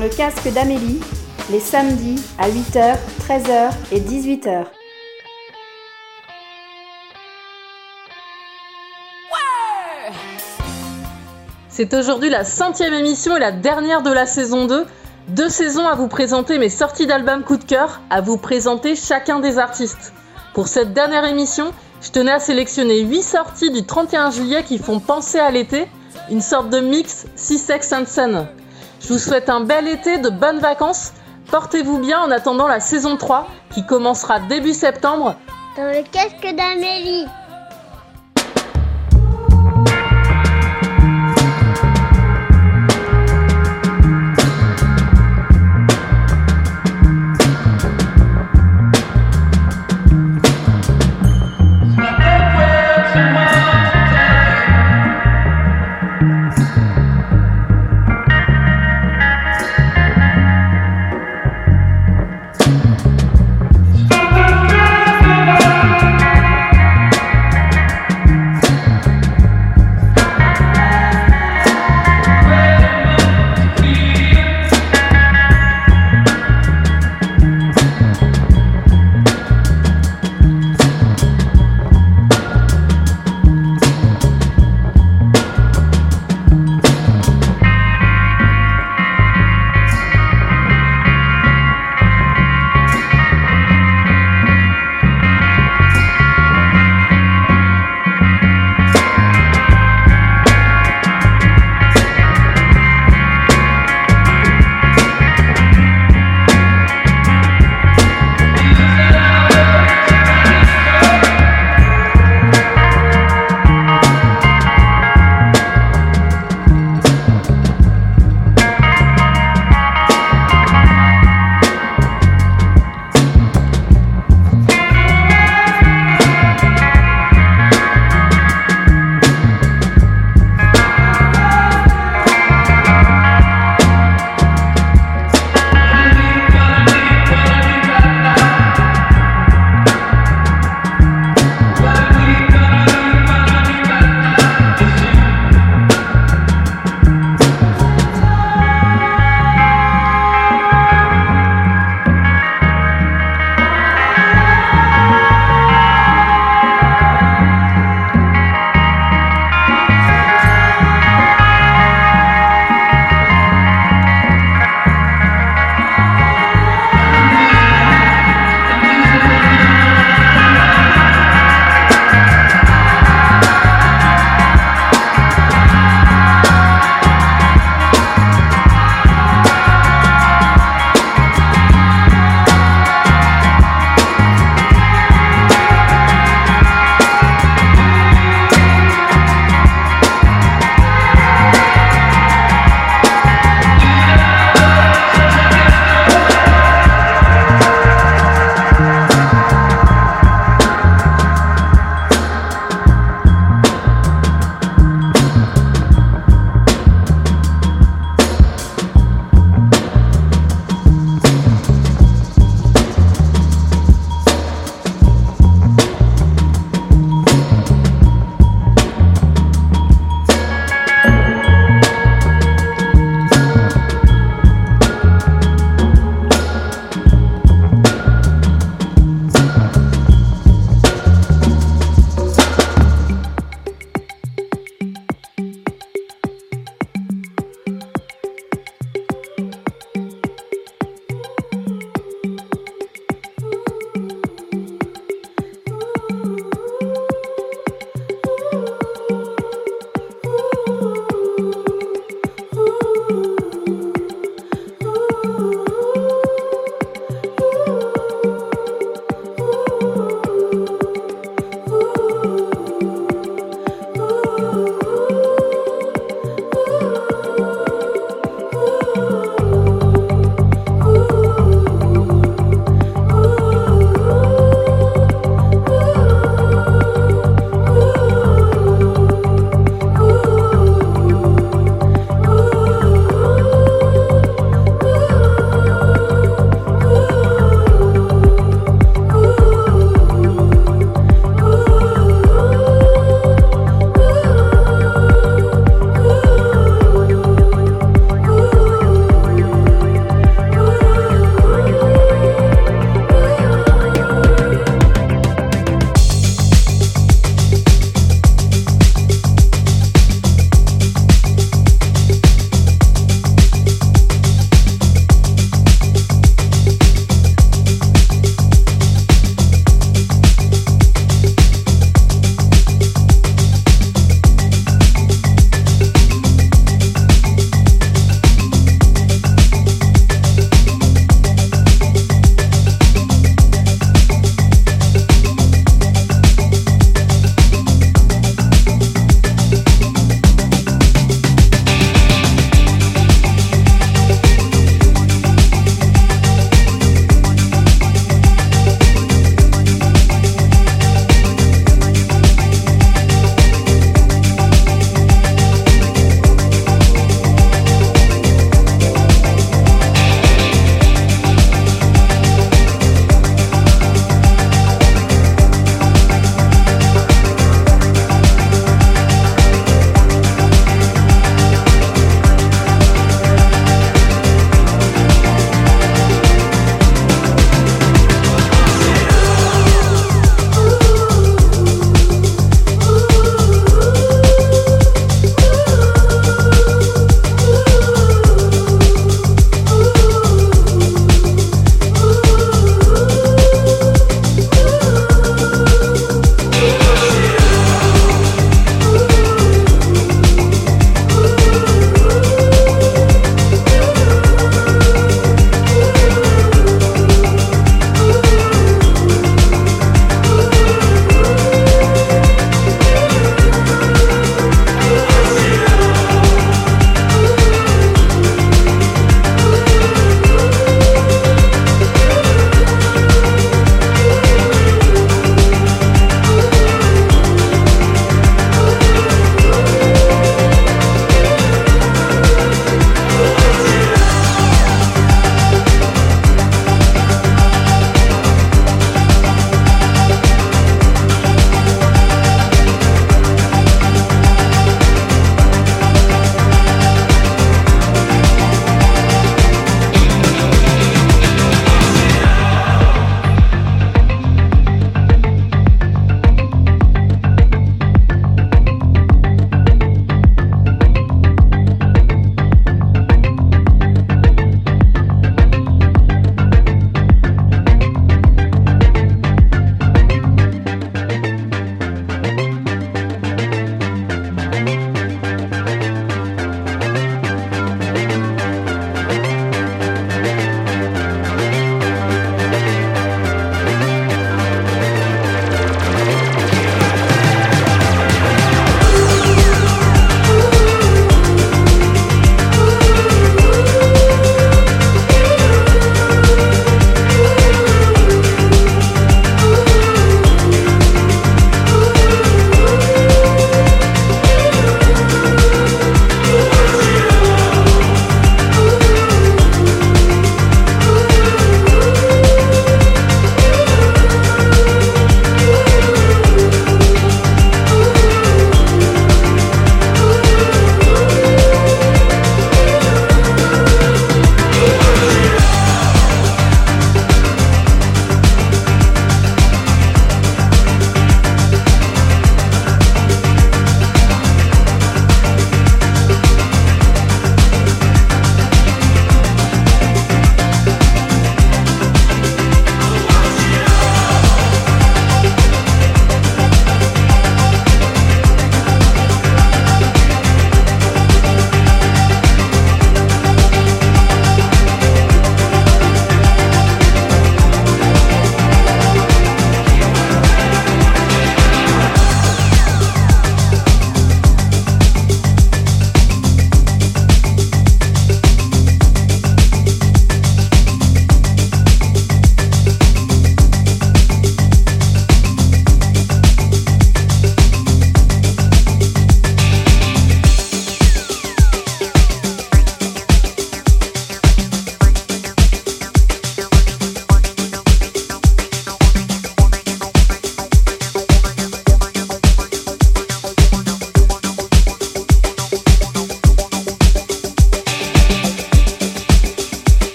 le casque d'Amélie, les samedis à 8h, 13h et 18h. C'est aujourd'hui la centième émission et la dernière de la saison 2. Deux saisons à vous présenter mes sorties d'albums coup de cœur, à vous présenter chacun des artistes. Pour cette dernière émission, je tenais à sélectionner 8 sorties du 31 juillet qui font penser à l'été, une sorte de mix Sex and Sun. Je vous souhaite un bel été, de bonnes vacances. Portez-vous bien en attendant la saison 3 qui commencera début septembre. Dans le casque d'Amélie.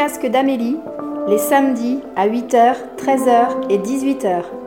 Casque d'Amélie, les samedis à 8h, 13h et 18h.